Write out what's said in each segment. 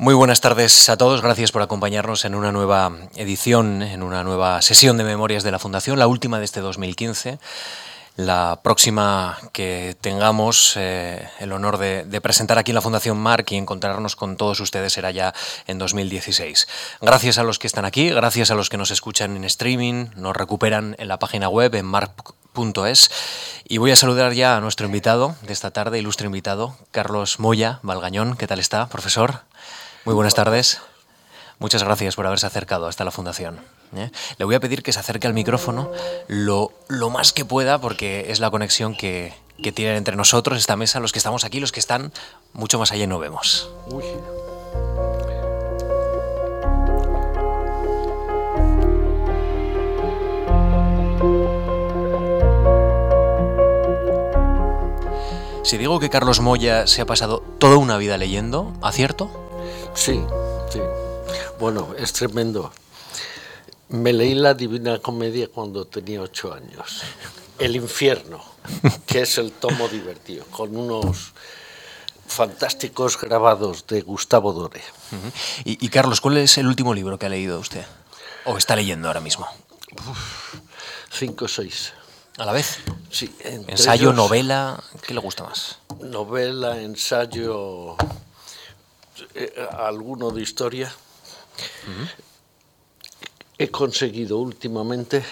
Muy buenas tardes a todos, gracias por acompañarnos en una nueva edición, en una nueva sesión de Memorias de la Fundación, la última de este 2015. La próxima que tengamos eh, el honor de, presentar aquí en la Fundación Marc y encontrarnos con todos ustedes será ya en 2016. Gracias a los que están aquí, gracias a los que nos escuchan en streaming, nos recuperan en la página web en marc.es y voy a saludar ya a nuestro invitado de esta tarde, ilustre invitado, Carlos Moya Valgañón. ¿Qué tal está, profesor? Muy buenas tardes. Muchas gracias por haberse acercado hasta la Fundación. ¿eh? Le voy a pedir que se acerque al micrófono lo, lo más que pueda porque es la conexión que, que, tienen entre nosotros, esta mesa, los que estamos aquí, los que están mucho más allá y no vemos. Si digo que Carlos Moya se ha pasado toda una vida leyendo, ¿acierto? Sí, sí. Bueno, es tremendo. Me leí la Divina Comedia cuando tenía ocho años. El infierno, que es el tomo divertido, con unos fantásticos grabados de Gustavo Dore. y, Carlos, ¿cuál es el último libro que ha leído usted? ¿O está leyendo ahora mismo? cinco o seis. ¿A la vez? Sí. ¿Ensayo, novela? ¿Qué le gusta más? Novela, ensayo, alguno de historia. He conseguido últimamente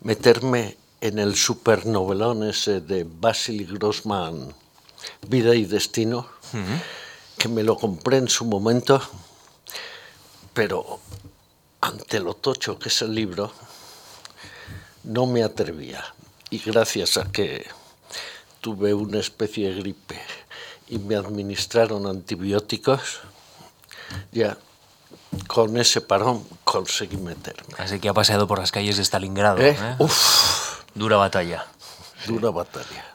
meterme en el supernovelón ese de Basil Grossman, Vida y Destino, que me lo compré en su momento, pero ante lo tocho que es el libro, no me atrevía. Y gracias a que tuve una especie de gripe y me administraron antibióticos, ya con ese parón conseguí meterme. Así que ha paseado por las calles de Stalingrado. ¿Eh? ¿eh? Dura batalla. Dura batalla.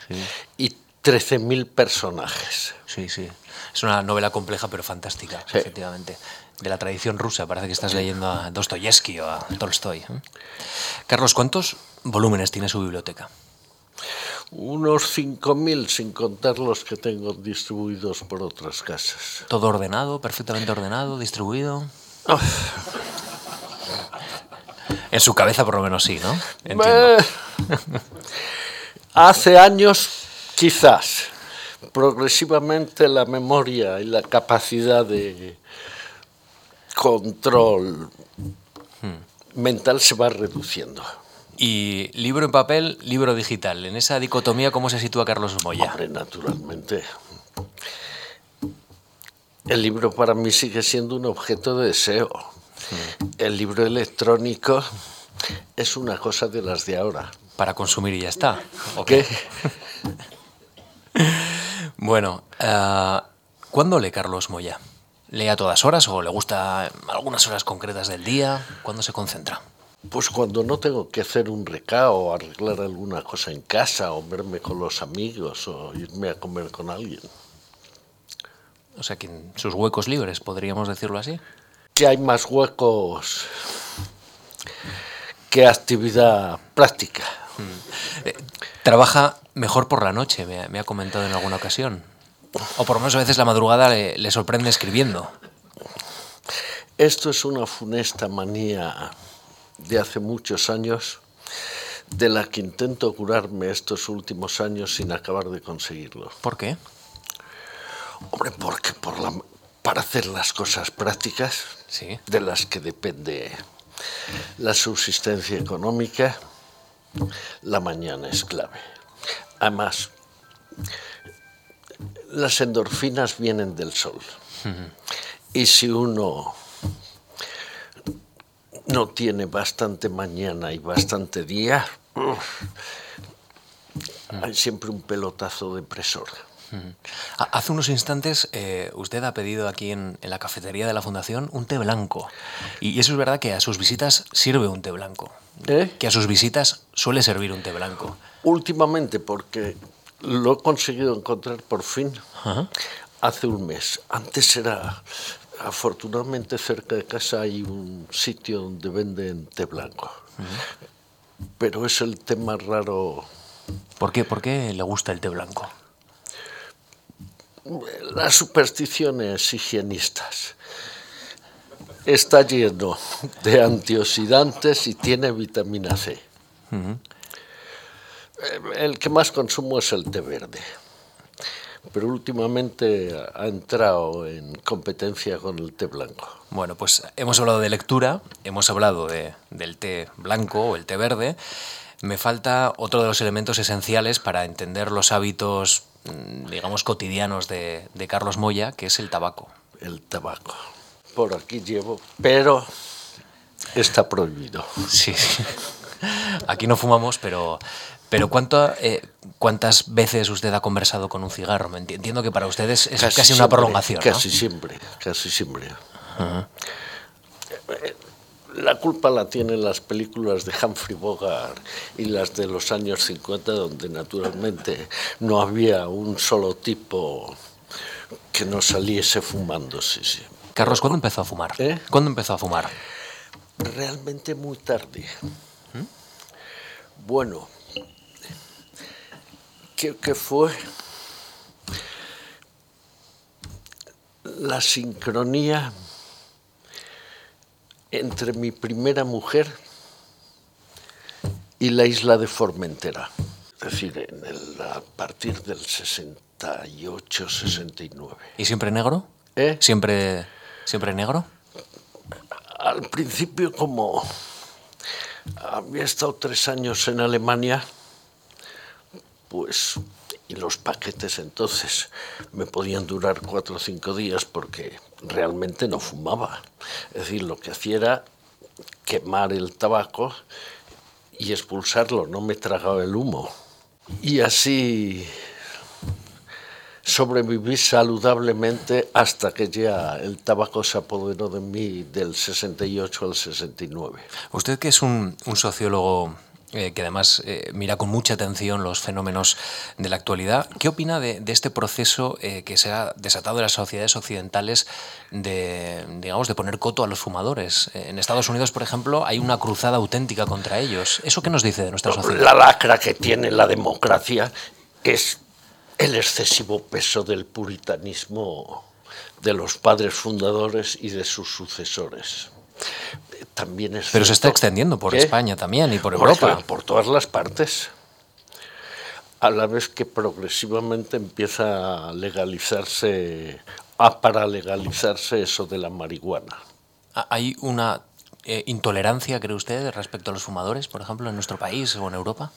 Y 13.000 personajes. Sí, sí. Es una novela compleja pero fantástica, efectivamente. De la tradición rusa, parece que estás leyendo a Dostoyevsky o a Tolstoy. ¿eh? Carlos, ¿cuántos volúmenes tiene su biblioteca? Unos 5.000 sin contar los que tengo distribuidos por otras casas. ¿Todo ordenado, perfectamente ordenado, distribuido? En su cabeza por lo menos sí, ¿no? Entiendo. hace años, quizás, progresivamente la memoria y la capacidad de control hmm. mental se va reduciendo. Y libro en papel, libro digital. En esa dicotomía, ¿cómo se sitúa Carlos Moya? Hombre, naturalmente. El libro para mí sigue siendo un objeto de deseo. El libro electrónico es una cosa de las de ahora. Para consumir y ya está. ¿O qué? bueno, uh, ¿cuándo lee Carlos Moya? ¿Lee a todas horas o le gusta algunas horas concretas del día? ¿Cuándo se concentra? Pues cuando no tengo que hacer un recao o arreglar alguna cosa en casa o verme con los amigos o irme a comer con alguien. O sea, que en sus huecos libres, podríamos decirlo así. Que hay más huecos que actividad práctica. Mm. Eh, trabaja mejor por la noche, me, ha comentado en alguna ocasión. O por lo menos a veces la madrugada le sorprende escribiendo. Esto es una funesta manía de hace muchos años, de la que intento curarme estos últimos años sin acabar de conseguirlo. ¿Por qué? Hombre, porque por la, para hacer las cosas prácticas, ¿Sí? de las que depende la subsistencia económica, la mañana es clave. Además, las endorfinas vienen del sol. Y si uno no tiene bastante mañana y bastante día, hay siempre un pelotazo depresor. Hace unos instantes eh, usted ha pedido aquí en, la cafetería de la Fundación un té blanco. Y eso es verdad que a sus visitas sirve un té blanco. ¿Eh? Que a sus visitas suele servir un té blanco. Últimamente, porque lo he conseguido encontrar por fin hace un mes. Antes era afortunadamente cerca de casa hay un sitio donde venden té blanco. Pero es el té más raro. ¿Por qué? ¿Por qué le gusta el té blanco? las supersticiones higienistas. Está lleno de antioxidantes y tiene vitamina C. El que más consumo es el té verde pero últimamente ha entrado en competencia con el té blanco. Bueno, pues hemos hablado de lectura, hemos hablado de, del té blanco o el té verde. Me falta otro de los elementos esenciales para entender los hábitos, mm, digamos, cotidianos de, de Carlos Moya, que es el tabaco. El tabaco. Por aquí llevo, pero está prohibido. Sí, sí. Aquí no fumamos, pero, pero ¿cuánto, eh, ¿cuántas veces usted ha conversado con un cigarro? Entiendo que para ustedes es casi, una prolongación. Casi siempre, casi siempre. La culpa la tienen las películas de Humphrey Bogart y las de los años 50, donde naturalmente no había un solo tipo que no saliese fumando. Sí, sí. Carlos, ¿cuándo empezó a fumar? ¿Eh? ¿Cuándo empezó a fumar? Realmente muy tarde. ¿Mm? Bueno, que, fue la sincronía entre mi primera mujer y la isla de Formentera. Es decir, a partir del 68, 69. ¿Y siempre negro? ¿Eh? ¿Siempre, ¿Siempre negro? Al principio, como había estado tres años en Alemania, pues y los paquetes entonces me podían durar cuatro o cinco días porque realmente no fumaba. Es decir, lo que hacía era quemar el tabaco y expulsarlo, no me tragaba el humo. Y así sobreviví saludablemente hasta que ya el tabaco se apoderó de mí del 68 al 69. Usted que es un, un sociólogo eh, que además eh, mira con mucha atención los fenómenos de la actualidad. ¿Qué opina de, este proceso eh, que se ha desatado en las sociedades occidentales de, digamos, de poner coto a los fumadores? en Estados Unidos, por ejemplo, hay una cruzada auténtica contra ellos. ¿Eso qué nos dice de nuestra sociedad? La lacra que tiene la democracia es el excesivo peso del puritanismo de los padres fundadores y de sus sucesores también es Pero se está extendiendo por España también y por Europa. Por, todas las partes. A la vez que progresivamente empieza a legalizarse, a paralegalizarse eso de la marihuana. Ah, ¿Hay una eh, intolerancia, cree usted, respecto a los fumadores, por ejemplo, en nuestro país o en Europa?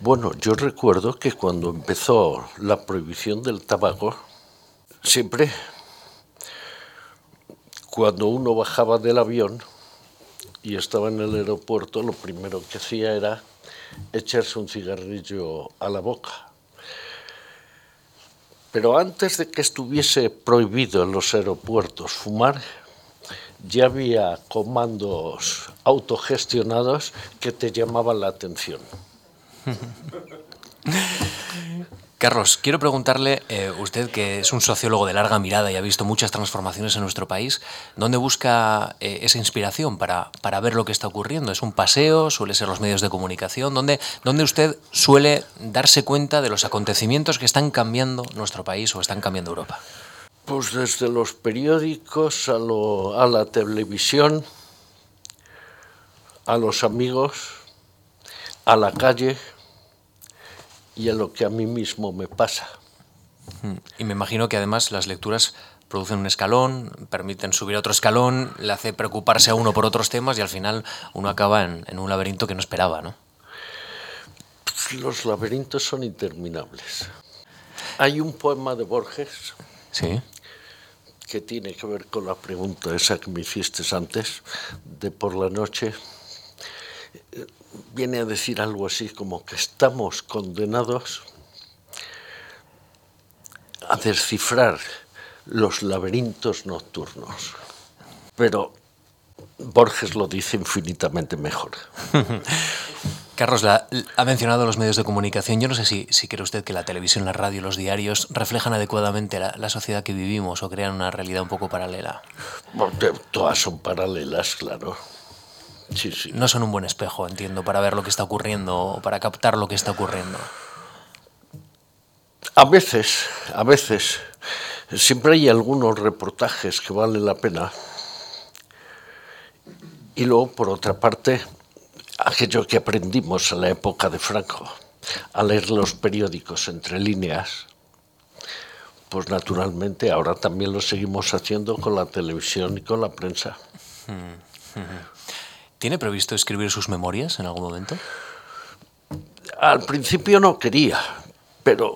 Bueno, yo recuerdo que cuando empezó la prohibición del tabaco, siempre cuando uno bajaba del avión, y estaba en el aeropuerto, lo primero que hacía era echarse un cigarrillo a la boca. Pero antes de que estuviese prohibido en los aeropuertos fumar, ya había comandos autogestionados que te llamaban la atención. Carlos, quiero preguntarle, eh, usted que es un sociólogo de larga mirada y ha visto muchas transformaciones en nuestro país, ¿dónde busca eh, esa inspiración para, para, ver lo que está ocurriendo? ¿Es un paseo? ¿Suele ser los medios de comunicación? ¿Dónde, ¿Dónde usted suele darse cuenta de los acontecimientos que están cambiando nuestro país o están cambiando Europa? Pues desde los periódicos a, lo, a la televisión, a los amigos, a la calle y a lo que a mí mismo me pasa. Y me imagino que además las lecturas producen un escalón, permiten subir a otro escalón, le hace preocuparse a uno por otros temas y al final uno acaba en, un laberinto que no esperaba, ¿no? Los laberintos son interminables. Hay un poema de Borges ¿Sí? que tiene que ver con la pregunta esa que me hiciste antes, de por la noche viene a decir algo así como que estamos condenados a descifrar los laberintos nocturnos. Pero Borges lo dice infinitamente mejor. Carlos ha mencionado los medios de comunicación. Yo no sé si, si cree usted que la televisión, la radio, los diarios reflejan adecuadamente la, la sociedad que vivimos o crean una realidad un poco paralela. todas son paralelas, claro. No son un buen espejo, entiendo, para ver lo que está ocurriendo o para captar lo que está ocurriendo. A veces, a veces Siempre hay algunos reportajes que valen la pena. Y luego, por otra parte, aquello que aprendimos en la época de Franco, a leer los periódicos entre líneas, pues naturalmente ahora también lo seguimos haciendo con la televisión y con la prensa. ¿Tiene previsto escribir sus memorias en algún momento? Al principio no quería, pero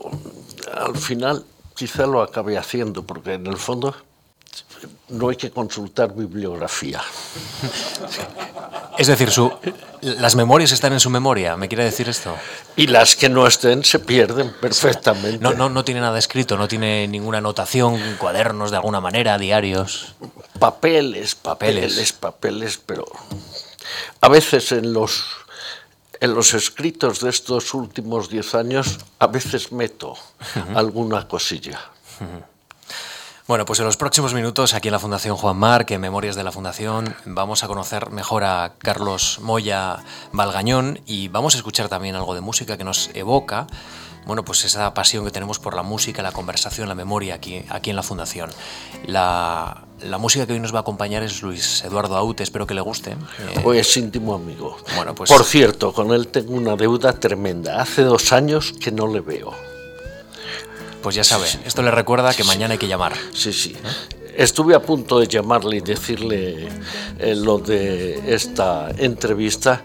al final quizá lo acabe haciendo, porque en el fondo no hay que consultar bibliografía. Es decir, su, las memorias están en su memoria, ¿me quiere decir esto? Y las que no estén se pierden perfectamente. No, no, no tiene nada escrito, no tiene ninguna anotación, cuadernos de alguna manera, diarios. Papeles, papeles, papeles, papeles pero a veces en los en los escritos de estos últimos diez años, a veces meto alguna cosilla. Bueno, pues en los próximos minutos aquí en la Fundación Juan Marc, en Memorias de la Fundación, vamos a conocer mejor a Carlos Moya Valgañón y vamos a escuchar también algo de música que nos evoca bueno, pues esa pasión que tenemos por la música, la conversación, la memoria aquí, aquí en la Fundación. La, música que hoy nos va a acompañar es Luis Eduardo Aute, espero que le guste. Hoy es íntimo amigo. Bueno, pues... Por cierto, con él tengo una deuda tremenda. Hace dos años que no le veo. Pues ya sabe, esto le recuerda que mañana hay que llamar. Sí, sí. Estuve a punto de llamarle y decirle eh, lo de esta entrevista,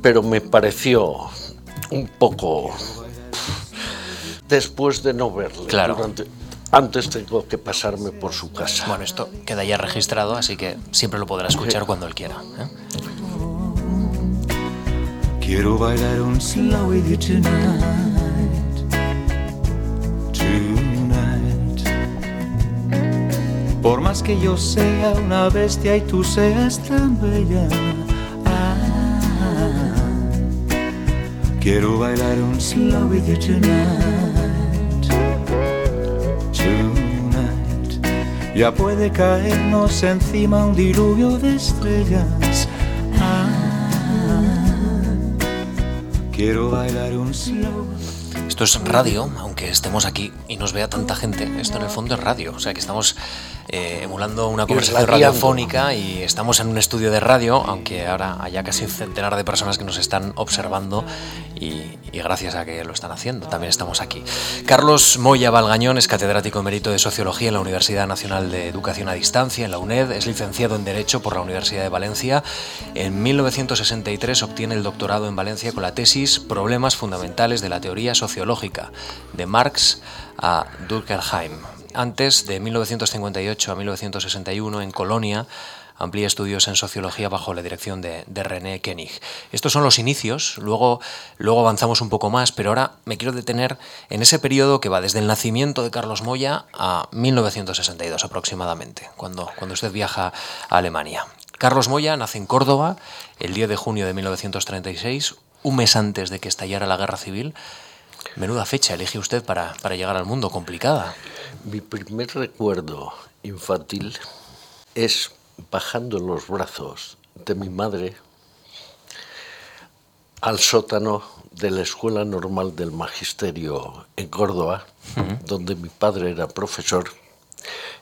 pero me pareció un poco después de no verle. Claro. antes tengo que pasarme por su casa. Bueno, esto queda ya registrado, así que siempre lo podrá escuchar cuando él quiera. ¿eh? Quiero bailar un slow with you tonight. Tonight. Por más que yo sea una bestia y tú seas tan bella. Ah, quiero bailar un slow with you tonight. Ya puede caernos encima un diluvio de estrellas. Ah, quiero bailar un slow. Esto es radio, aunque estemos aquí y nos vea tanta gente. Esto en el fondo es radio, o sea que estamos eh, emulando una conversación radiofónica y estamos en un estudio de radio, aunque ahora haya casi un centenar de personas que nos están observando y, gracias a que lo están haciendo, también estamos aquí. Carlos Moya Valgañón es catedrático emérito de Sociología en la Universidad Nacional de Educación a Distancia, en la UNED, es licenciado en Derecho por la Universidad de Valencia. En 1963 obtiene el doctorado en Valencia con la tesis Problemas fundamentales de la teoría sociológica, de Marx a Durkheim. Antes, de 1958 a 1961, en Colonia, amplía estudios en sociología bajo la dirección de, René Koenig. Estos son los inicios, luego, luego avanzamos un poco más, pero ahora me quiero detener en ese periodo que va desde el nacimiento de Carlos Moya a 1962 aproximadamente, cuando, cuando usted viaja a Alemania. Carlos Moya nace en Córdoba el 10 de junio de 1936, un mes antes de que estallara la guerra civil. Menuda fecha elige usted para, para llegar al mundo, complicada. Mi primer recuerdo infantil es bajando los brazos de mi madre al sótano de la Escuela Normal del Magisterio en Córdoba, donde mi padre era profesor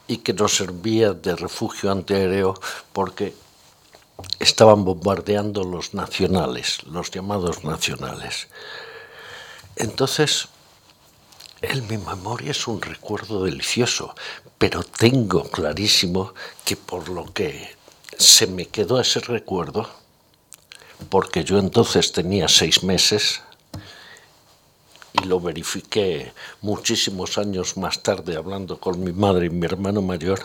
y que nos servía de refugio antiaéreo porque estaban bombardeando los nacionales, los llamados nacionales. Entonces, en mi memoria es un recuerdo delicioso, pero tengo clarísimo que por lo que se me quedó ese recuerdo, porque yo entonces tenía seis meses y lo verifiqué muchísimos años más tarde hablando con mi madre y mi hermano mayor,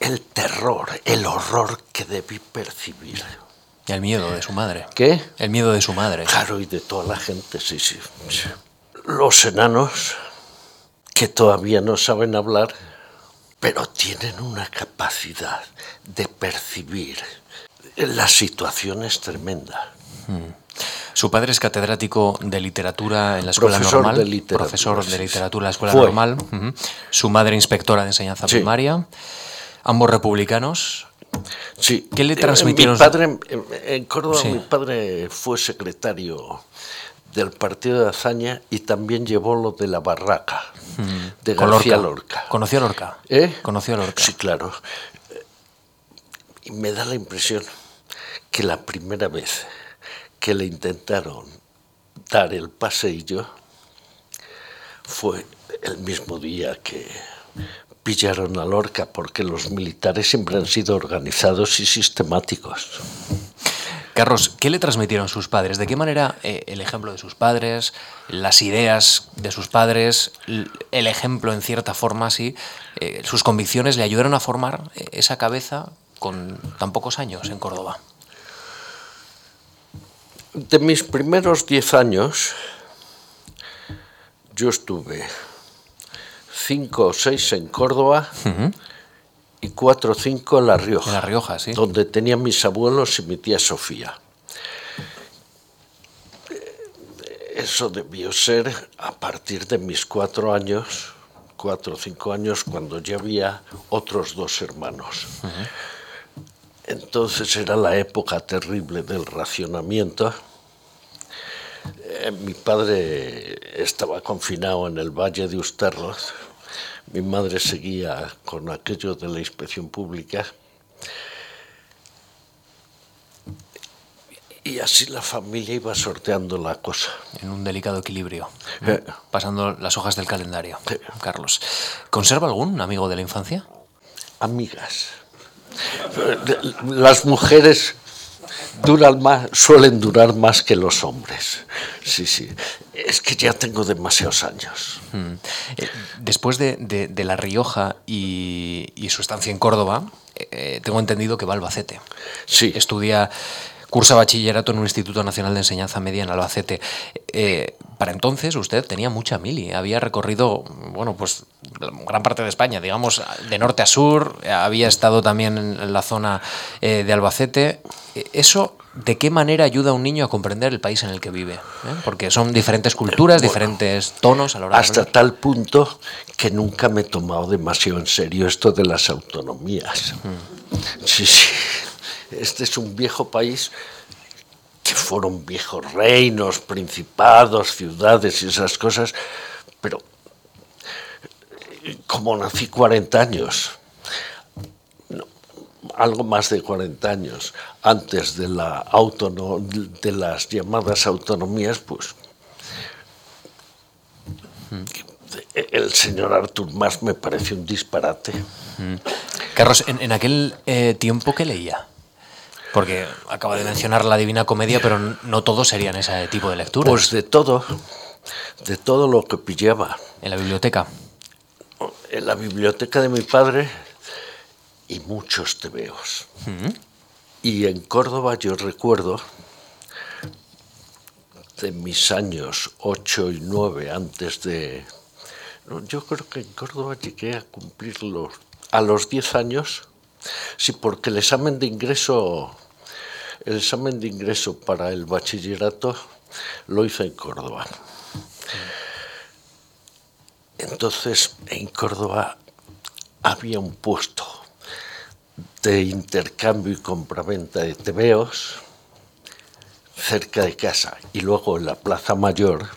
el terror, el horror que debí percibir. Y el miedo de su madre. ¿Qué? El miedo de su madre. Claro, y de toda la gente, sí, sí los enanos que todavía no saben hablar, pero tienen una capacidad de percibir las situaciones tremenda. Hmm. Su padre es catedrático de literatura en la escuela normal, profesor de literatura en la escuela normal. Su madre inspectora de enseñanza primaria. Ambos republicanos. Sí. ¿Qué le transmitieron? Mi padre, en Córdoba, mi padre fue secretario del partido de hazaña y también llevó lo de la barraca de García Lorca. ¿Conoció a Lorca? ¿Eh? ¿Conoció a Lorca? Sí, claro. Y me da la impresión que la primera vez que le intentaron dar el paseillo fue el mismo día que pillaron a Lorca, porque los militares siempre han sido organizados y sistemáticos. Carlos, ¿qué le transmitieron sus padres? ¿De qué manera eh, el ejemplo de sus padres, las ideas de sus padres, el ejemplo en cierta forma, sí, eh, sus convicciones le ayudaron a formar eh, esa cabeza con tan pocos años en Córdoba? De mis primeros diez años, yo estuve cinco o seis en Córdoba y cuatro o cinco en La Rioja. En La Rioja, sí. Donde tenía mis abuelos y mi tía Sofía. Eso debió ser a partir de mis cuatro años, cuatro o cinco años, cuando ya había otros dos hermanos. Entonces era la época terrible del racionamiento. Eh, mi padre estaba confinado en el Valle de Usterlos mi madre seguía con aquello de la inspección pública. Y así la familia iba sorteando la cosa. En un delicado equilibrio, eh. pasando las hojas del calendario. Carlos, ¿conserva algún amigo de la infancia? Amigas. Las mujeres duran más, suelen durar más que los hombres. Sí, sí. Es que ya tengo demasiados años. Hmm. Eh, después de, La Rioja y, su estancia en Córdoba, eh, tengo entendido que va a Albacete. Sí. Estudia cursa bachillerato en un Instituto Nacional de Enseñanza Media en Albacete. Eh, para entonces usted tenía mucha mili, había recorrido, bueno, pues gran parte de España, digamos, de norte a sur, había estado también en la zona eh, de Albacete. Eh, ¿Eso de qué manera ayuda a un niño a comprender el país en el que vive? Porque son diferentes culturas, diferentes tonos a la hora Hasta tal punto que nunca me he tomado demasiado en serio esto de las autonomías. Mm. Sí, sí. Este es un viejo país que fueron viejos reinos, principados, ciudades y esas cosas, pero como nací 40 años, algo más de 40 años antes de, la de las llamadas autonomías, pues el señor Artur Mas me parece un disparate. Carlos, en, aquel eh, tiempo, ¿qué leía? Porque acaba de mencionar la Divina Comedia, pero no todos serían ese tipo de lecturas. Pues de todo, de todo lo que pillaba. ¿En la biblioteca? En la biblioteca de mi padre y muchos tebeos. Mm. Y en Córdoba yo recuerdo de mis años 8 y 9 antes de... Yo creo que en Córdoba llegué a cumplirlos a los 10 años Sí, porque el examen de ingreso, el examen de ingreso para el bachillerato lo hice en Córdoba. Entonces, en Córdoba había un puesto de intercambio y compraventa de tebeos cerca de casa y luego en la Plaza Mayor,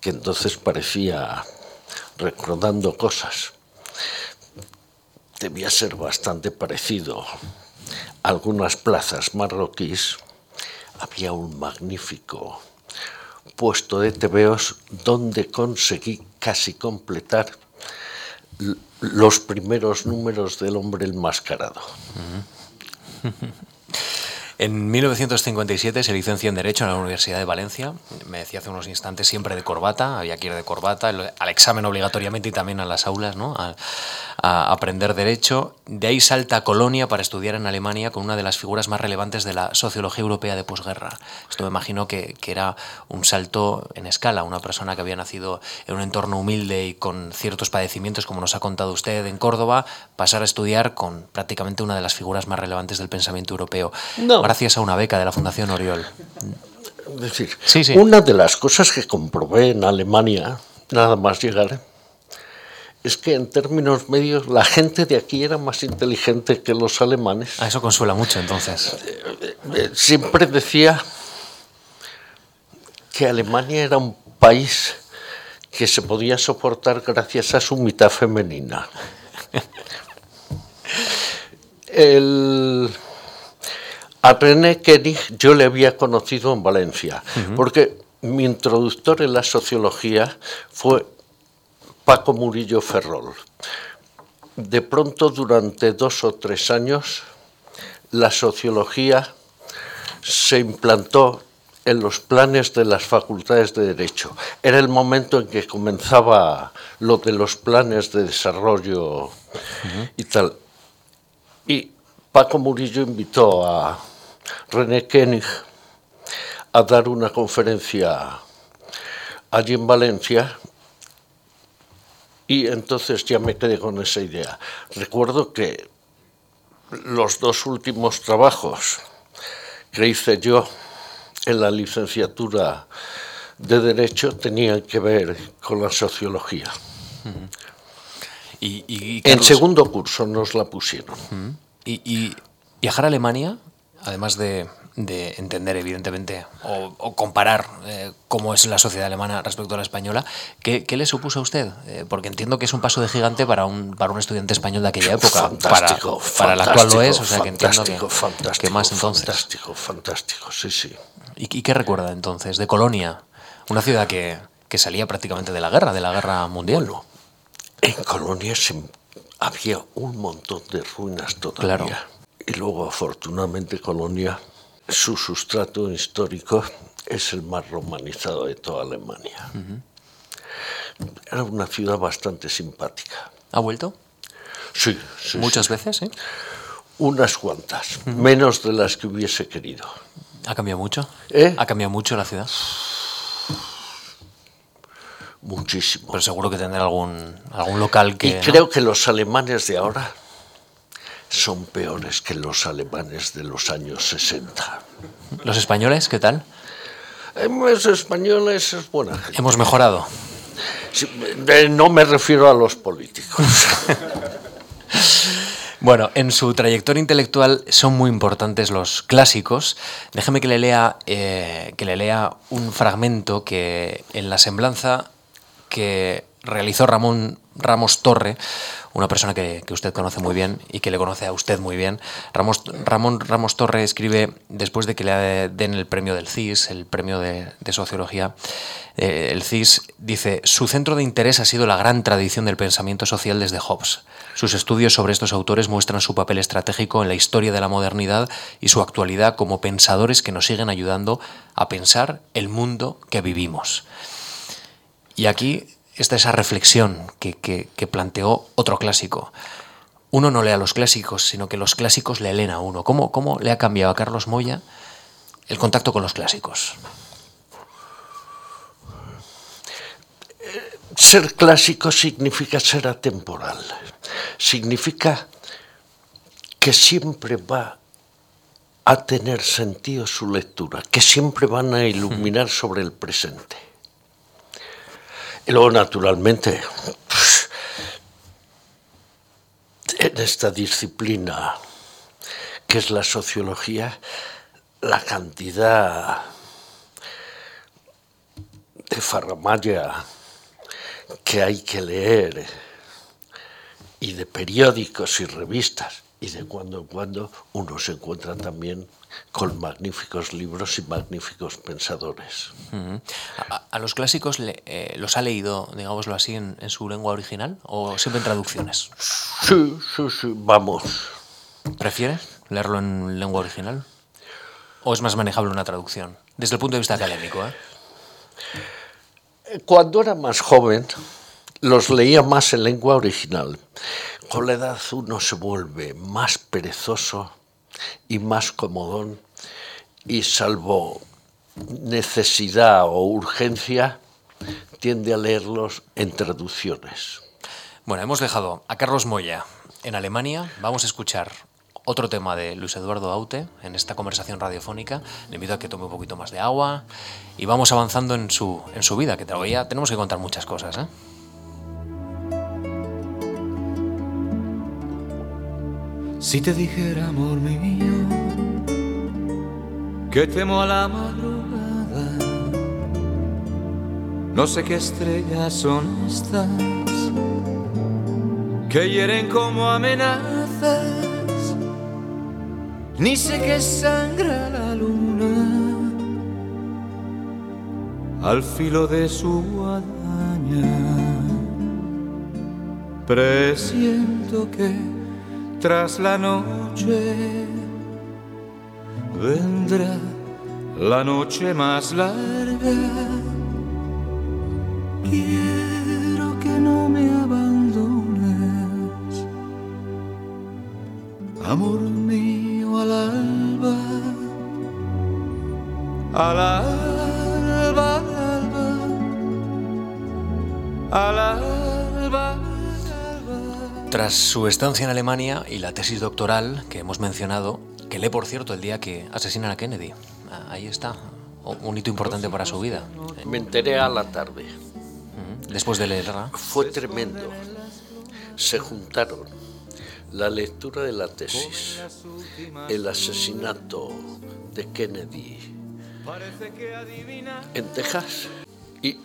que entonces parecía recordando cosas debía ser bastante parecido. Algunas plazas marroquíes había un magnífico puesto de tebeos donde conseguí casi completar los primeros números del hombre enmascarado. En 1957 se licenció en Derecho en la Universidad de Valencia. Me decía hace unos instantes siempre de corbata, había que ir de corbata, al examen obligatoriamente y también a las aulas, ¿no? A, aprender Derecho. De ahí salta a Colonia para estudiar en Alemania con una de las figuras más relevantes de la sociología europea de posguerra. Esto me imagino que, que era un salto en escala. Una persona que había nacido en un entorno humilde y con ciertos padecimientos, como nos ha contado usted en Córdoba, pasar a estudiar con prácticamente una de las figuras más relevantes del pensamiento europeo. No gracias a una beca de la Fundación Oriol. Es decir, una de las cosas que comprobé en Alemania, nada más llegar, es que en términos medios la gente de aquí era más inteligente que los alemanes. A eso consuela mucho entonces. Eh, eh, siempre decía que Alemania era un país que se podía soportar gracias a su mitad femenina. El, a René Kennig yo le había conocido en Valencia, porque mi introductor en la sociología fue Paco Murillo Ferrol. De pronto, durante dos o tres años, la sociología se implantó en los planes de las facultades de Derecho. Era el momento en que comenzaba lo de los planes de desarrollo y tal. Y Paco Murillo invitó a René Koenig a dar una conferencia allí en Valencia y entonces ya me quedé con esa idea. Recuerdo que los dos últimos trabajos que hice yo en la licenciatura de Derecho tenían que ver con la sociología. Y, en segundo curso nos la pusieron. ¿Y, viajar a Alemania, además de, entender, evidentemente, o, comparar eh, cómo es la sociedad alemana respecto a la española, ¿qué, le supuso a usted? Eh, porque entiendo que es un paso de gigante para un, para un estudiante español de aquella época. Fantástico, para, para el actual lo es, o sea que entiendo que, fantástico, más entonces. Fantástico, fantástico, sí, sí. ¿Y, qué recuerda entonces de Colonia? Una ciudad que, salía prácticamente de la guerra, de la guerra mundial. En Colonia había un montón de ruinas todavía. Y luego, afortunadamente, Colonia, su sustrato histórico es el más romanizado de toda Alemania. Era una ciudad bastante simpática. ¿Ha vuelto? Sí, sí. ¿Muchas veces? ¿eh? Unas cuantas, menos de las que hubiese querido. ¿Ha cambiado mucho? ¿Eh? ¿Ha cambiado mucho la ciudad? Muchísimo. Pero seguro que tendrá algún, algún local que... Y creo que los alemanes de ahora son peores que los alemanes de los años 60. ¿Los españoles qué tal? Eh, los españoles es buena ¿Hemos mejorado? no me refiero a los políticos. Bueno, en su trayectoria intelectual son muy importantes los clásicos. Déjeme que le lea, eh, que le lea un fragmento que en la semblanza que realizó Ramón Ramos Torre, una persona que, usted conoce muy bien y que le conoce a usted muy bien. Ramón Ramos Torre escribe, después de que le den el premio del CIS, el premio de, sociología, eh, el CIS dice, su centro de interés ha sido la gran tradición del pensamiento social desde Hobbes. Sus estudios sobre estos autores muestran su papel estratégico en la historia de la modernidad y su actualidad como pensadores que nos siguen ayudando a pensar el mundo que vivimos. Y aquí está esa reflexión que, planteó otro clásico. Uno no lee a los clásicos, sino que los clásicos le leen a uno. ¿Cómo, ¿Cómo le ha cambiado a Carlos Moya el contacto con los clásicos? Ser clásico significa ser atemporal significa que siempre va a tener sentido su lectura, que siempre van a iluminar sobre el presente. Y luego, naturalmente, en esta disciplina que es la sociología, la cantidad de farramaya que hay que leer y de periódicos y revistas. Y de cuando en cuando uno se encuentra también con magníficos libros y magníficos pensadores. ¿A, los clásicos eh, los ha leído, digámoslo así, en, su lengua original o siempre en traducciones? Sí, sí, sí, vamos. ¿Prefiere leerlo en lengua original? ¿O es más manejable una traducción? Desde el punto de vista académico, ¿eh? Cuando era más joven, los leía más en lengua original. Con la edad uno se vuelve más perezoso y más comodón y salvo necesidad o urgencia tiende a leerlos en traducciones. Bueno, hemos dejado a Carlos Moya en Alemania. Vamos a escuchar otro tema de Luis Eduardo Aute en esta conversación radiofónica. Le invito a que tome un poquito más de agua y vamos avanzando en su, en su vida, que todavía tenemos que contar muchas cosas. ¿eh? Si te dijera, amor mío, que temo a la madrugada, No sé qué estrellas son estas que hieren como amenazas, ni sé qué sangra la luna al filo de su guadaña. Presiento que tras la noche vendrá la noche más larga. Quiero que no me abandones, amor mío al alba, al alba, Tras su estancia en Alemania y la tesis doctoral que hemos mencionado, que lee por cierto el día que asesinan a Kennedy, ahí está, un hito importante para su vida. Me enteré a la tarde. Después de leerla. Fue tremendo. Se juntaron la lectura de la tesis, el asesinato de Kennedy en Texas y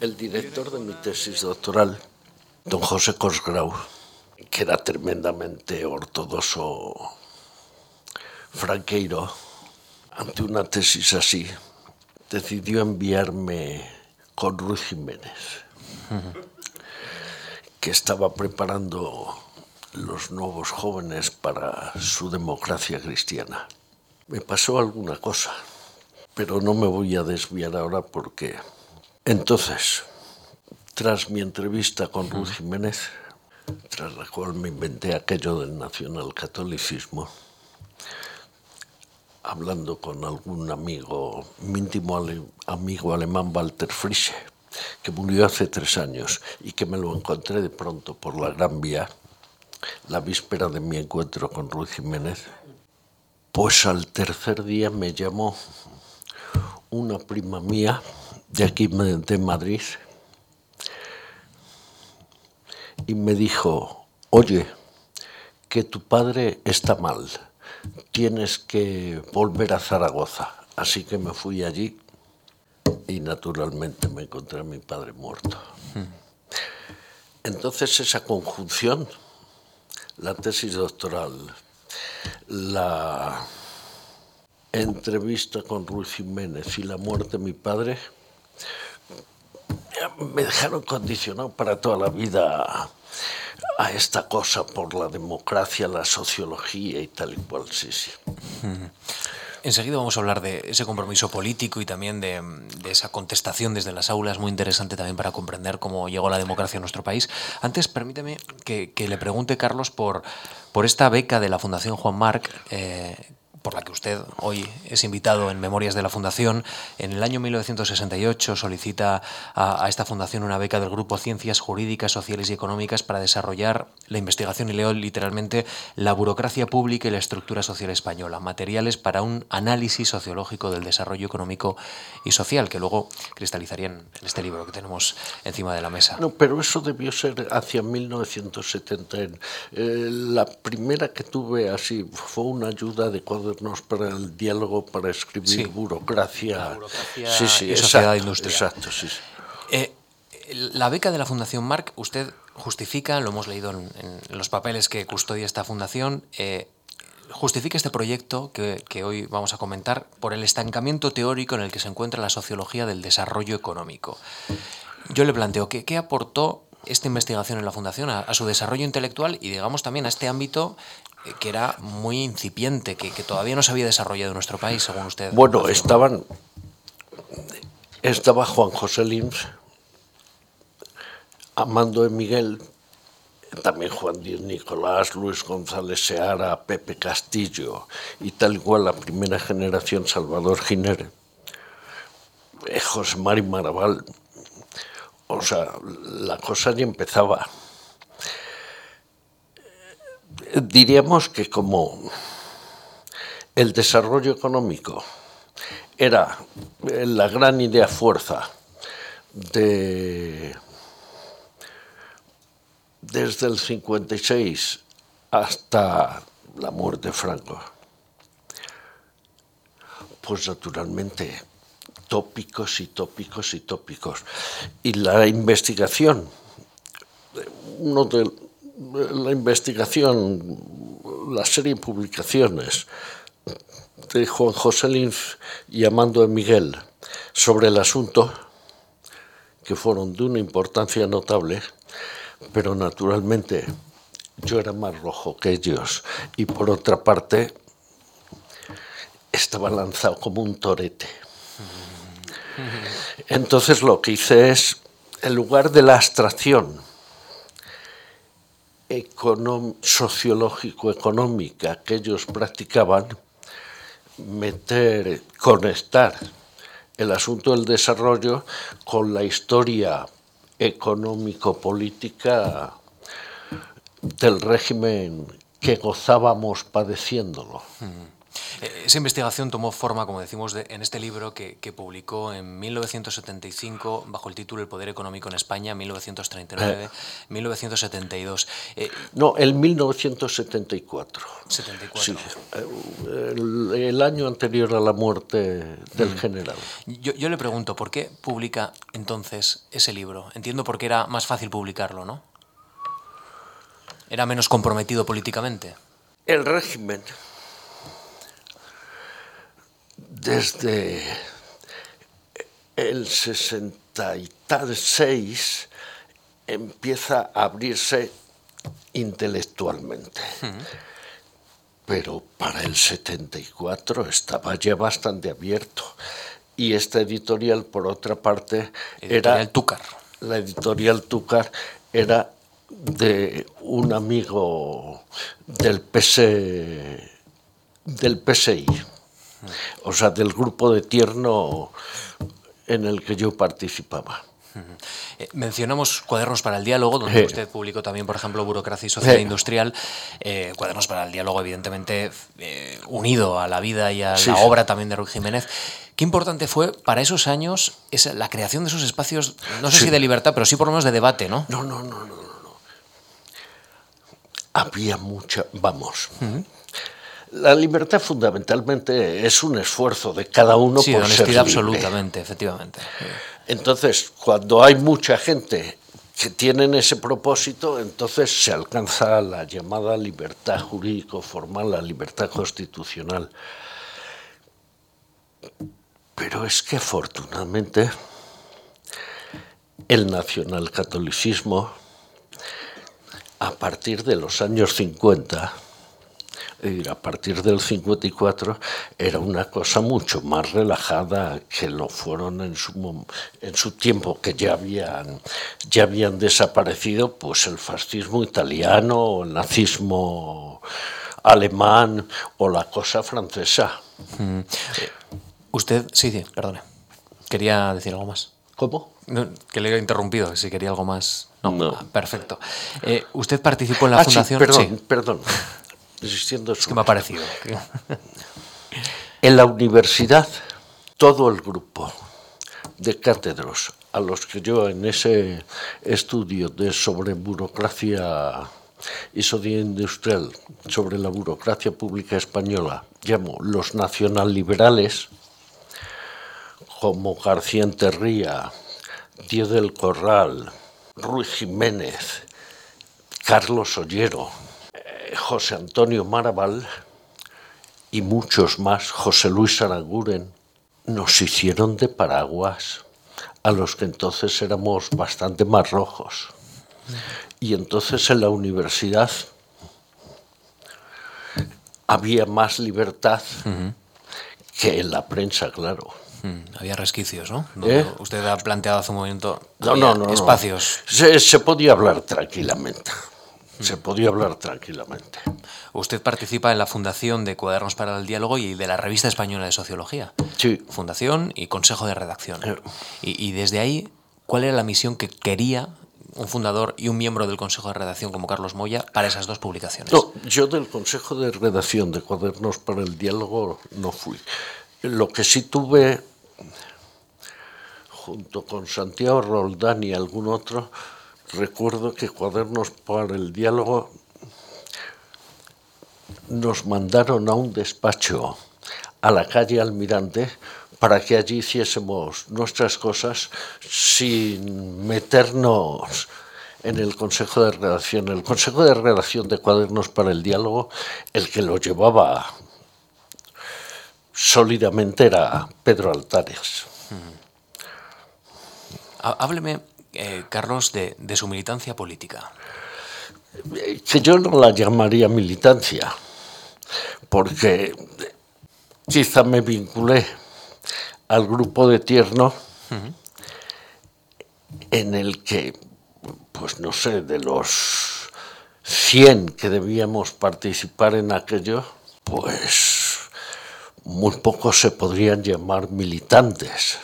el director de mi tesis doctoral, don José Cosgrau, que era tremendamente ortodoxo franqueiro, ante una tesis así, decidió enviarme con Ruiz Jiménez, que estaba preparando los nuevos jóvenes para su democracia cristiana. Me pasó alguna cosa, pero no me voy a desviar ahora porque entonces, tras mi entrevista con Ruiz Jiménez, tras la cual me inventé aquello del nacionalcatolicismo, hablando con algún amigo, mi íntimo ale, amigo alemán Walter Frische, que murió hace tres años y que me lo encontré de pronto por la Gran Vía, la víspera de mi encuentro con Ruiz Jiménez, pues al tercer día me llamó una prima mía de aquí de Madrid y me dijo, oye, que tu padre está mal tienes que volver a Zaragoza. Así que me fui allí y naturalmente me encontré a mi padre muerto. Entonces esa conjunción, la tesis doctoral, la entrevista con Ruiz Jiménez y la muerte de mi padre, me dejaron condicionado para toda la vida a esta cosa por la democracia, la sociología y tal y cual, sí, sí. Enseguida vamos a hablar de ese compromiso político y también de, esa contestación desde las aulas, muy interesante también para comprender cómo llegó la democracia en nuestro país. Antes, permíteme que, le pregunte, Carlos, por, por esta beca de la Fundación Juan Marc, eh, por la que usted hoy es invitado en Memorias de la Fundación. En el año 1968 solicita a, esta fundación una beca del Grupo Ciencias Jurídicas, Sociales y Económicas para desarrollar la investigación, y leo literalmente, la burocracia pública y la estructura social española, materiales para un análisis sociológico del desarrollo económico y social, que luego cristalizaría en este libro que tenemos encima de la mesa. No, pero eso debió ser hacia 1970. Eh, la primera que tuve así fue una ayuda de para el diálogo para escribir burocracia. sí, sí, y sociedad industrial. Exacto, sí. Eh, la beca de la Fundación Marc, usted justifica, lo hemos leído en, los papeles que custodia esta fundación, eh, justifica este proyecto que, que, hoy vamos a comentar por el estancamiento teórico en el que se encuentra la sociología del desarrollo económico. Yo le planteo, ¿qué, qué aportó esta investigación en la Fundación a, su desarrollo intelectual y, digamos, también a este ámbito que era muy incipiente, que, todavía no se había desarrollado en nuestro país, según usted. Bueno, estaban. Estaba Juan José Lims, Amando de Miguel, también Juan Díaz Nicolás, Luis González Seara, Pepe Castillo y tal igual la primera generación Salvador Giner, eh, José Mari Maraval. O sea, la cosa ya empezaba diríamos que como el desarrollo económico era la gran idea fuerza de desde el 56 hasta la muerte de Franco, pues naturalmente tópicos y tópicos y tópicos. Y la investigación, uno de la investigación, la serie de publicaciones de Juan José Linf y Amando Miguel sobre el asunto, que fueron de una importancia notable, pero naturalmente yo era más rojo que ellos y por otra parte estaba lanzado como un torete. Entonces lo que hice es, en lugar de la abstracción sociológico-económica que ellos practicaban, meter, conectar el asunto del desarrollo con la historia económico-política del régimen que gozábamos padeciéndolo. Eh, esa investigación tomó forma, como decimos, en este libro que, publicó en 1975 bajo el título El Poder Económico en España, 1939-1972. Eh, no, el 1974. 74. Sí, el, año anterior a la muerte del general. Yo, yo le pregunto, ¿por qué publica entonces ese libro? Entiendo por qué era más fácil publicarlo, ¿no? ¿Era menos comprometido políticamente? El régimen desde el 66 empieza a abrirse intelectualmente. Pero para el 74 estaba ya bastante abierto. Y esta editorial, por otra parte, era... Túcar. La editorial Túcar era de un amigo del, PS, del PSI o sea, del grupo de tierno en el que yo participaba. Eh, mencionamos Cuadernos para el Diálogo, donde usted publicó también, por ejemplo, Burocracia y Sociedad Industrial. Eh, cuadernos para el Diálogo, evidentemente, eh, unido a la vida y a la obra también de Ruy Jiménez. Qué importante fue para esos años esa, la creación de esos espacios, no sé si de libertad, pero sí por lo menos de debate, ¿no? No, no, no, no, no. Había mucha, vamos, la libertad fundamentalmente es un esfuerzo de cada uno sí, por honestidad ser absolutamente, efectivamente. Entonces, cuando hay mucha gente que tienen ese propósito, entonces se alcanza la llamada libertad jurídico formal, la libertad constitucional. Pero es que afortunadamente el nacionalcatolicismo, a partir de los años 50, a partir del 54 era una cosa mucho más relajada que lo fueron en su, en su tiempo, que ya habían, ya habían desaparecido pues el fascismo italiano, o el nazismo alemán o la cosa francesa. Mm. Usted, sí, sí, perdone. Quería decir algo más. ¿Cómo? que le he interrumpido, si quería algo más. No, perfecto. Eh, ¿Usted participó en la ah, fundación? Sí, perdón, perdón existiendo Es que me ha parecido. En la universidad, todo el grupo de cátedros a los que yo en ese estudio de sobre burocracia y sociedad industrial, sobre la burocracia pública española, llamo los nacionalliberales, como García Enterría, Díaz del Corral, Ruiz Jiménez, Carlos Ollero, José Antonio Maraval y muchos más, José Luis Aranguren, nos hicieron de paraguas a los que entonces éramos bastante más rojos. Y entonces en la universidad había más libertad que en la prensa, claro. Había resquicios, ¿no? ¿Eh? Usted ha planteado hace un momento no, no, no, espacios. se podía hablar tranquilamente se podía hablar tranquilamente. Usted participa en la fundación de Cuadernos para el Diálogo y de la Revista Española de Sociología. Sí. Fundación y Consejo de Redacción. Y, desde ahí, ¿cuál era la misión que quería un fundador y un miembro del Consejo de Redacción como Carlos Moya para esas dos publicaciones? No, yo del Consejo de Redacción de Cuadernos para el Diálogo no fui. Lo que sí tuve, junto con Santiago Roldán y algún otro, recuerdo que Cuadernos para el Diálogo nos mandaron a un despacho a la calle Almirante para que allí hiciésemos nuestras cosas sin meternos en el Consejo de Redacción. El Consejo de Redacción de Cuadernos para el Diálogo, el que lo llevaba sólidamente era Pedro Altares. Hábleme, eh, Carlos, de, de su militancia política. Que yo no la llamaría militancia, porque quizá me vinculé al grupo de Tierno, en el que, pues no sé, de los 100 que debíamos participar en aquello, pues muy pocos se podrían llamar militantes.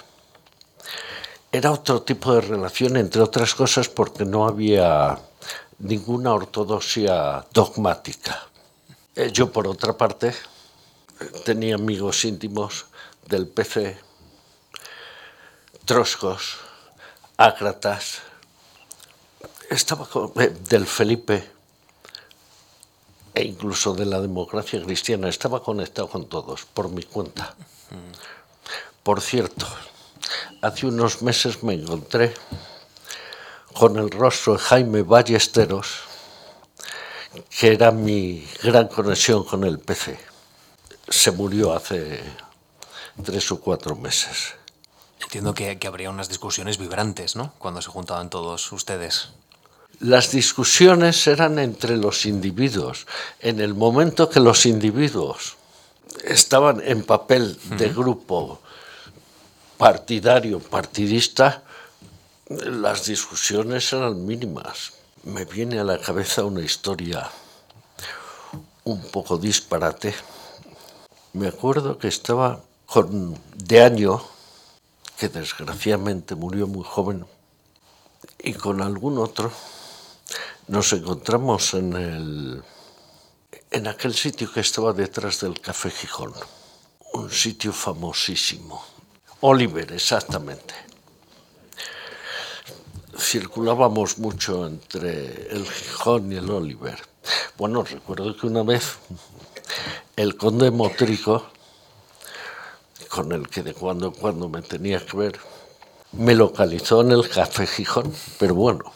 Era otro tipo de relación, entre otras cosas, porque no había ninguna ortodoxia dogmática. Eh, yo, por otra parte, tenía amigos íntimos del PC, Troscos, Ácratas, estaba eh, del Felipe e incluso de la democracia cristiana, estaba conectado con todos por mi cuenta. Por cierto, hace unos meses me encontré con el rostro de Jaime Ballesteros, que era mi gran conexión con el PC. Se murió hace tres o cuatro meses. Entiendo que, que, habría unas discusiones vibrantes, ¿no? Cuando se juntaban todos ustedes. Las discusiones eran entre los individuos. En el momento que los individuos estaban en papel de grupo partidario, partidista, las discusiones eran mínimas. Me viene a la cabeza una historia un poco disparate. Me acuerdo que estaba con de año, que desgraciadamente murió muy joven, y con algún otro nos encontramos en el en aquel sitio que estaba detrás del Café Gijón, un sitio famosísimo. Oliver, exactamente. Circulábamos mucho entre el Gijón y el Oliver. Bueno, recuerdo que una vez el conde Motrico con el que de cuando en cuando me tenía que ver, me localizó en el Café Gijón, pero bueno.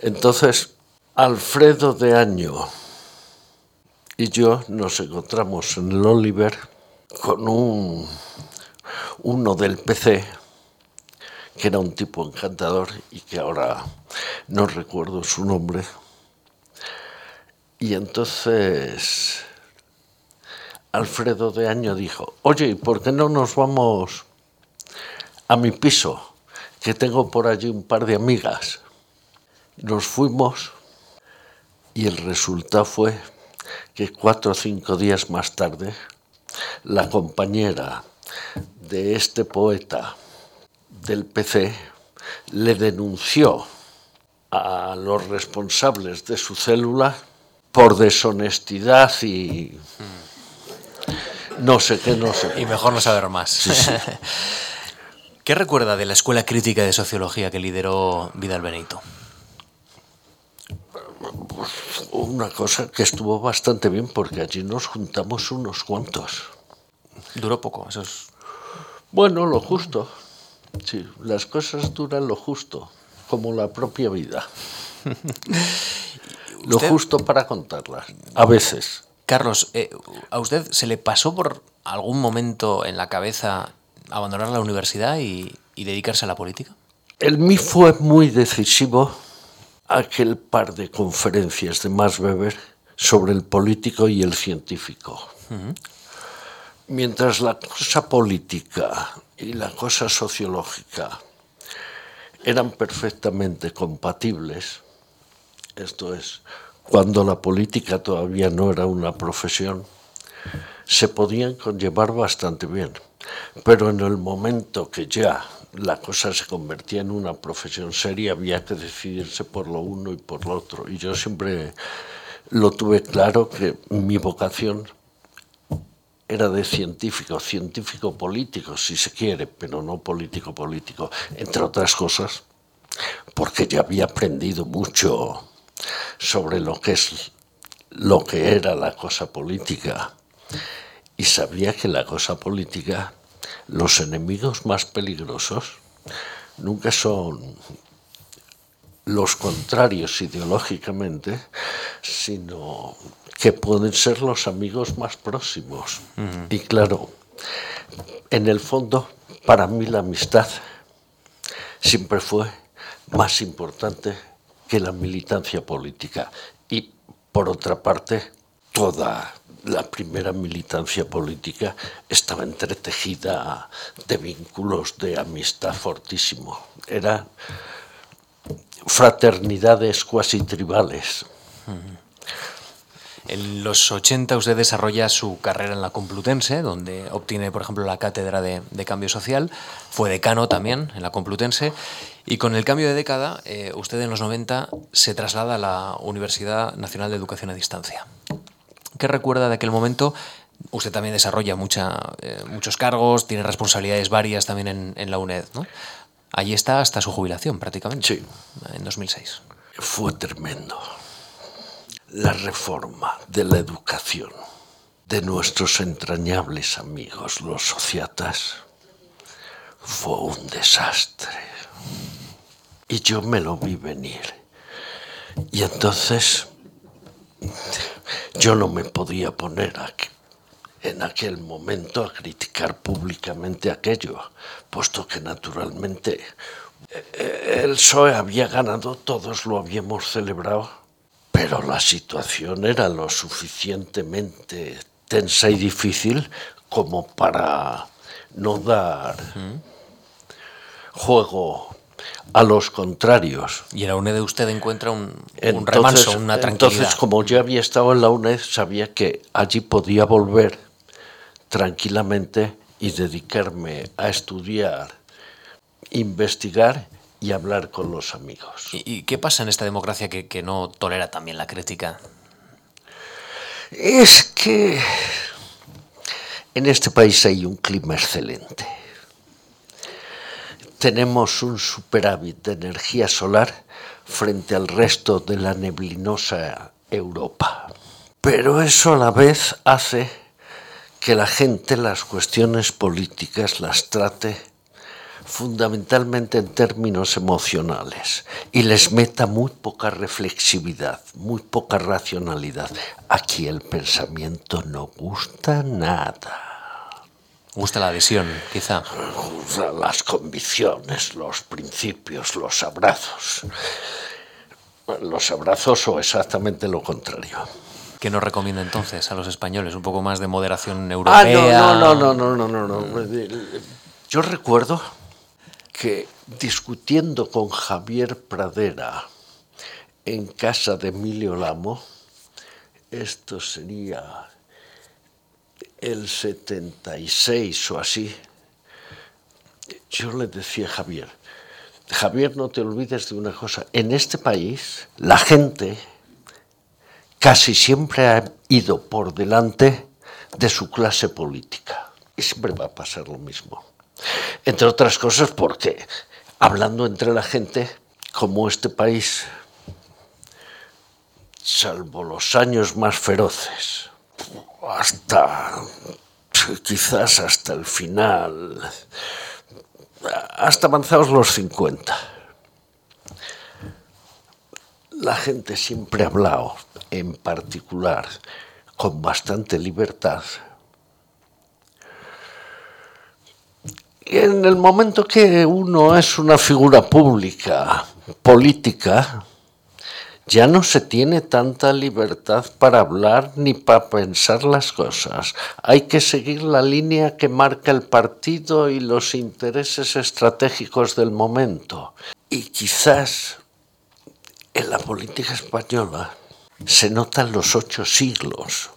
Entonces, Alfredo de Año y yo nos encontramos en el Oliver con un, uno del PC, que era un tipo encantador y que ahora no recuerdo su nombre. Y entonces Alfredo de Año dijo, oye, ¿por qué no nos vamos a mi piso? Que tengo por allí un par de amigas. Nos fuimos y el resultado fue que cuatro o cinco días más tarde, la compañera de este poeta del PC le denunció a los responsables de su célula por deshonestidad y no sé qué, no sé. Y mejor no saber más. Sí, sí. ¿Qué recuerda de la Escuela Crítica de Sociología que lideró Vidal Benito? Una cosa que estuvo bastante bien porque allí nos juntamos unos cuantos. Duró poco, eso es... Bueno, lo justo. Sí, las cosas duran lo justo, como la propia vida. lo justo para contarlas, a veces. Carlos, eh, ¿a usted se le pasó por algún momento en la cabeza abandonar la universidad y, y dedicarse a la política? El mí fue muy decisivo aquel par de conferencias de Max Weber sobre el político y el científico. Uh -huh. Mientras la cosa política y la cosa sociológica eran perfectamente compatibles, esto es, cuando la política todavía no era una profesión, se podían conllevar bastante bien. Pero en el momento que ya la cosa se convertía en una profesión seria, había que decidirse por lo uno y por lo otro. Y yo siempre lo tuve claro que mi vocación era de científico, científico político, si se quiere, pero no político político, entre otras cosas, porque ya había aprendido mucho sobre lo que es lo que era la cosa política y sabía que la cosa política los enemigos más peligrosos nunca son los contrarios ideológicamente, sino que pueden ser los amigos más próximos. Y claro, en el fondo, para mí la amistad siempre fue más importante que la militancia política. Y por otra parte, toda la primera militancia política estaba entretejida de vínculos de amistad fortísimo. Eran fraternidades cuasi tribales. En los 80 usted desarrolla su carrera en la Complutense, donde obtiene, por ejemplo, la cátedra de, Cambio Social. Fue decano también en la Complutense. Y con el cambio de década, eh, usted en los 90 se traslada a la Universidad Nacional de Educación a Distancia. ¿Qué recuerda de aquel momento? Usted también desarrolla eh, muchos cargos, tiene responsabilidades varias también en, en la UNED. ¿no? Allí está hasta su jubilación prácticamente. Sí. En 2006. Fue tremendo la reforma de la educación de nuestros entrañables amigos los sociatas fue un desastre. Y yo me lo vi venir. Y entonces yo no me podía poner aquí, en aquel momento a criticar públicamente aquello, puesto que naturalmente eh, el PSOE había ganado, todos lo habíamos celebrado pero la situación era lo suficientemente tensa y difícil como para no dar juego a los contrarios. Y en la UNED usted encuentra un, un remanso, una tranquilidad. Entonces, como yo había estado en la UNED, sabía que allí podía volver tranquilamente y dedicarme a estudiar, investigar y hablar con los amigos. ¿Y, qué pasa en esta democracia que, que no tolera también la crítica? Es que en este país hay un clima excelente. Tenemos un superávit de energía solar frente al resto de la neblinosa Europa. Pero eso a la vez hace que la gente las cuestiones políticas las trate fundamentalmente en términos emocionales y les meta muy poca reflexividad, muy poca racionalidad. Aquí el pensamiento no gusta nada. Gusta la adhesión, quizá. Las convicciones, los principios, los abrazos. Los abrazos o exactamente lo contrario. ¿Qué nos recomienda entonces a los españoles? ¿Un poco más de moderación europea? Ah, no, no, no, no, no, no. no. Yo recuerdo que discutiendo con Javier Pradera en casa de Emilio Lamo, esto sería el 76 o así, yo le decía a Javier, Javier, no te olvides de una cosa, en este país la gente casi siempre ha ido por delante de su clase política y siempre va a pasar lo mismo. Entre otras cosas porque, hablando entre la gente, como este país, salvo los años más feroces, hasta quizás hasta el final, hasta avanzados los 50, la gente siempre ha hablado, en particular, con bastante libertad, en el momento que uno es una figura pública, política, ya no se tiene tanta libertad para hablar ni para pensar las cosas. Hay que seguir la línea que marca el partido y los intereses estratégicos del momento. Y quizás en la política española se notan los ocho siglos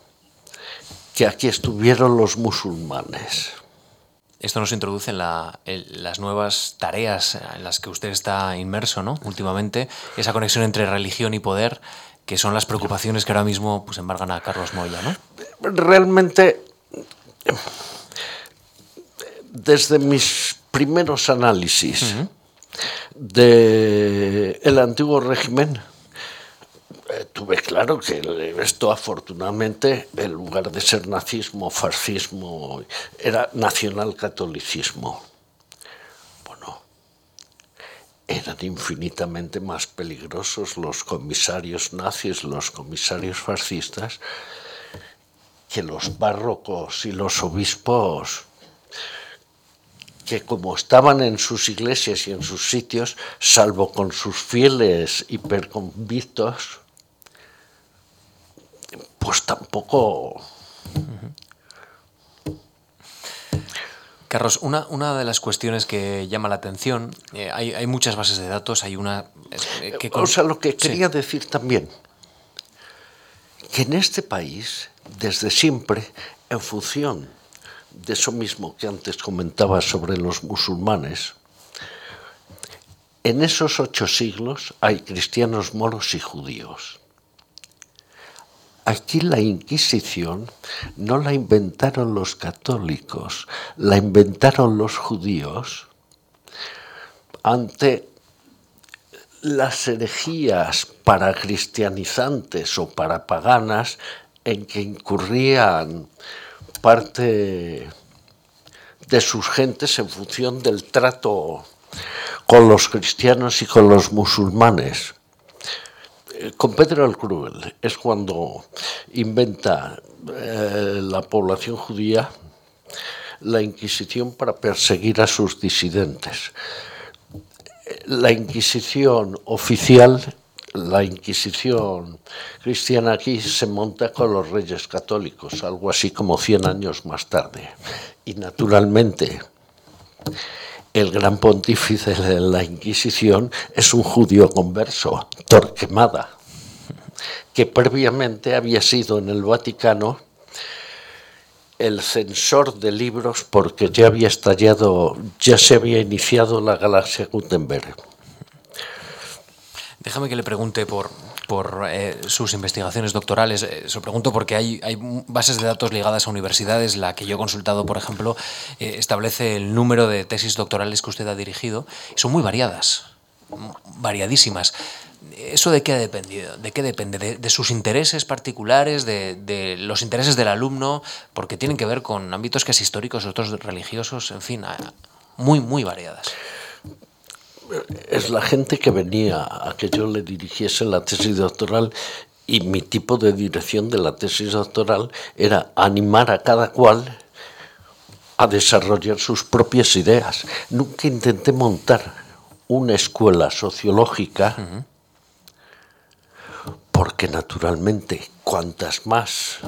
que aquí estuvieron los musulmanes. Esto nos introduce en, las nuevas tareas en las que usted está inmerso, ¿no? Últimamente, esa conexión entre religión y poder, que son las preocupaciones que ahora mismo pues, embargan a Carlos Moya, ¿no? Realmente, desde mis primeros análisis del antiguo régimen, tuve claro que esto afortunadamente, en lugar de ser nazismo, fascismo, era nacionalcatolicismo. Bueno, eran infinitamente más peligrosos los comisarios nazis, los comisarios fascistas, que los párrocos y los obispos que como estaban en sus iglesias y en sus sitios, salvo con sus fieles hiperconvictos, pues tampoco... Carlos, una, una, de las cuestiones que llama la atención, eh, hay, hay, muchas bases de datos, hay una... Eh, que O sea, lo que quería sí. decir también, que en este país, desde siempre, en función de eso mismo que antes comentaba sobre los musulmanes, en esos ocho siglos hay cristianos, moros y judíos. Aquí la Inquisición no la inventaron los católicos, la inventaron los judíos ante las herejías para cristianizantes o para paganas en que incurrían parte de sus gentes en función del trato con los cristianos y con los musulmanes. Con Pedro el Cruel es cuando inventa eh, la población judía la Inquisición para perseguir a sus disidentes. La Inquisición oficial la Inquisición cristiana aquí se monta con los reyes católicos, algo así como 100 años más tarde. Y naturalmente, el gran pontífice de la Inquisición es un judío converso, Torquemada, que previamente había sido en el Vaticano el censor de libros porque ya había estallado, ya se había iniciado la galaxia Gutenberg. Déjame que le pregunte por, por eh, sus investigaciones doctorales. Eh, se lo pregunto porque hay, hay, bases de datos ligadas a universidades. La que yo he consultado, por ejemplo, eh, establece el número de tesis doctorales que usted ha dirigido. Son muy variadas, variadísimas. ¿Eso de qué ha dependido? ¿De qué depende? ¿De, sus intereses particulares? De, los intereses del alumno? Porque tienen que ver con ámbitos casi históricos, otros religiosos, en fin, muy, muy variadas es la gente que venía a que yo le dirigiese la tesis doctoral y mi tipo de dirección de la tesis doctoral era animar a cada cual a desarrollar sus propias ideas. Nunca intenté montar una escuela sociológica porque naturalmente cuantas más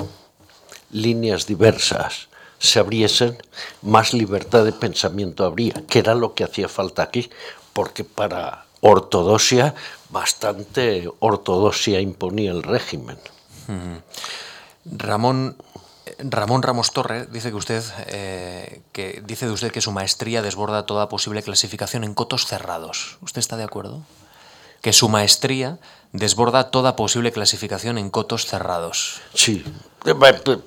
líneas diversas se abriesen, más libertad de pensamiento habría, que era lo que hacía falta aquí, porque para ortodoxia bastante ortodoxia imponía el régimen. Mm. Ramón Ramón Ramos Torre dice que usted eh, que dice de usted que su maestría desborda toda posible clasificación en cotos cerrados. ¿Usted está de acuerdo? Que su maestría desborda toda posible clasificación en cotos cerrados. Sí,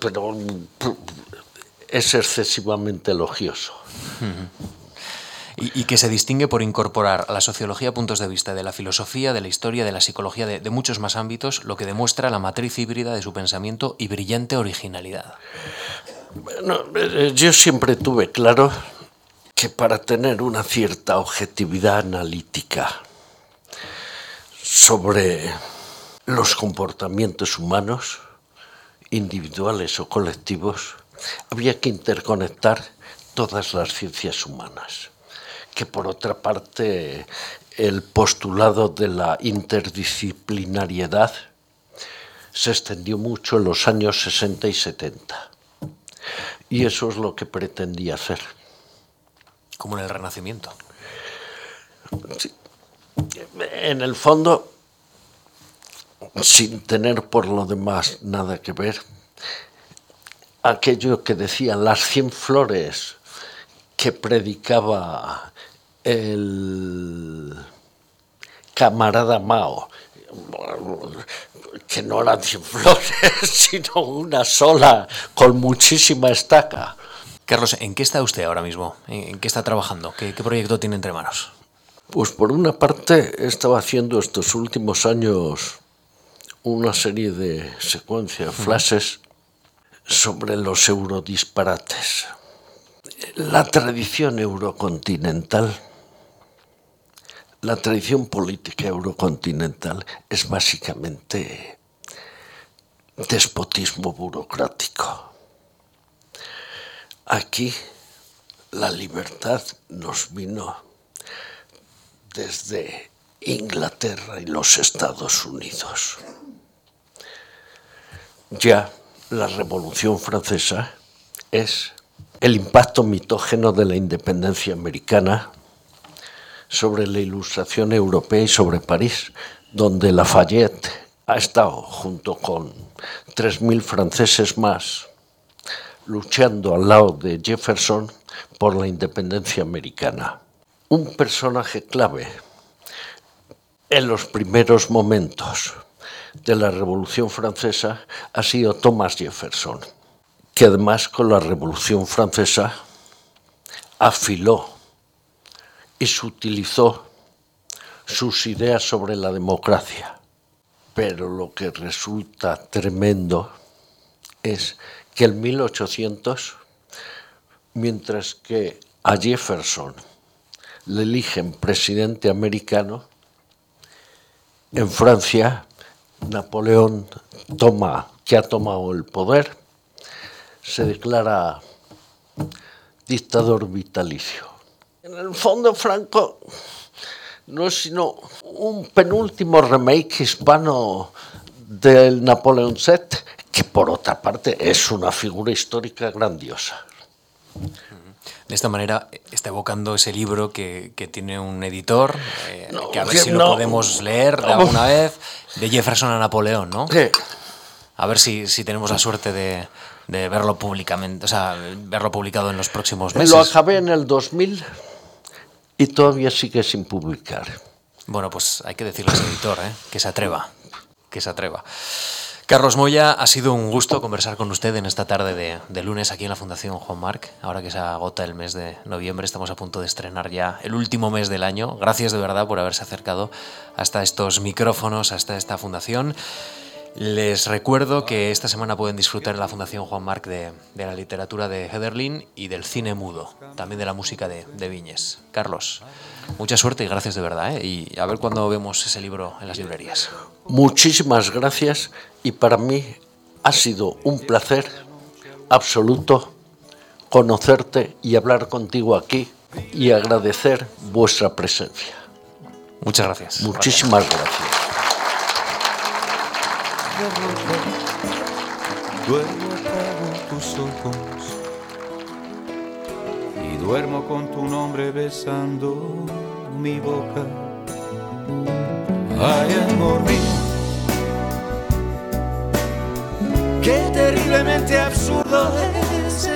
pero es excesivamente elogioso. Uh -huh y, que se distingue por incorporar a la sociología puntos de vista de la filosofía, de la historia, de la psicología, de, de muchos más ámbitos, lo que demuestra la matriz híbrida de su pensamiento y brillante originalidad. Bueno, eh, yo siempre tuve claro que para tener una cierta objetividad analítica sobre los comportamientos humanos, individuales o colectivos, había que interconectar todas las ciencias humanas que por otra parte el postulado de la interdisciplinariedad se extendió mucho en los años 60 y 70. Y eso es lo que pretendía hacer. Como en el Renacimiento. Sí. En el fondo, sin tener por lo demás nada que ver, aquello que decían las cien flores que predicaba el camarada Mao, que no eran cien flores, sino una sola, con muchísima estaca. Carlos, ¿en qué está usted ahora mismo? ¿En qué está trabajando? ¿Qué, qué proyecto tiene entre manos? Pues por una parte he estado haciendo estos últimos años una serie de secuencias, flashes sobre los eurodisparates. La tradición eurocontinental, la tradición política eurocontinental es básicamente despotismo burocrático. Aquí la libertad nos vino desde Inglaterra y los Estados Unidos. Ya la Revolución Francesa es el impacto mitógeno de la independencia americana sobre la ilustración europea y sobre París, donde Lafayette ha estado junto con 3.000 franceses más luchando al lado de Jefferson por la independencia americana. Un personaje clave en los primeros momentos de la Revolución Francesa ha sido Thomas Jefferson, que además con la Revolución Francesa afiló y sutilizó sus ideas sobre la democracia. Pero lo que resulta tremendo es que en 1800, mientras que a Jefferson le eligen presidente americano, en Francia Napoleón toma, que ha tomado el poder, se declara dictador vitalicio. En el fondo, Franco no es sino un penúltimo remake hispano del Napoleón Set, que por otra parte es una figura histórica grandiosa. De esta manera está evocando ese libro que, tiene un editor, eh, que a ver si lo podemos leer de alguna vez, de Jefferson a Napoleón, ¿no? A ver si, si tenemos la suerte de, de, verlo públicamente, o sea, verlo publicado en los próximos meses. Lo acabé en el 2000 y todavía sigue sin publicar. Bueno, pues hay que decirle a ese editor, ¿eh? que se atreva, que se atreva. Carlos Moya, ha sido un gusto conversar con usted en esta tarde de, lunes aquí en la Fundación Juan Marc. Ahora que se agota el mes de noviembre, estamos a punto de estrenar ya el último mes del año. Gracias de verdad por haberse acercado hasta estos micrófonos, hasta esta fundación. Les recuerdo que esta semana pueden disfrutar en la Fundación Juan Marc de, la literatura de Hederlin y del cine mudo, también de la música de, Viñes. Carlos, mucha suerte y gracias de verdad. ¿eh? Y a ver cuándo vemos ese libro en las librerías. Muchísimas gracias y para mí ha sido un placer absoluto conocerte y hablar contigo aquí y agradecer vuestra presencia. Muchas gracias. Muchísimas gracias. Duermo con tus ojos y duermo con tu nombre besando mi boca. Ay, amor mío, qué terriblemente absurdo es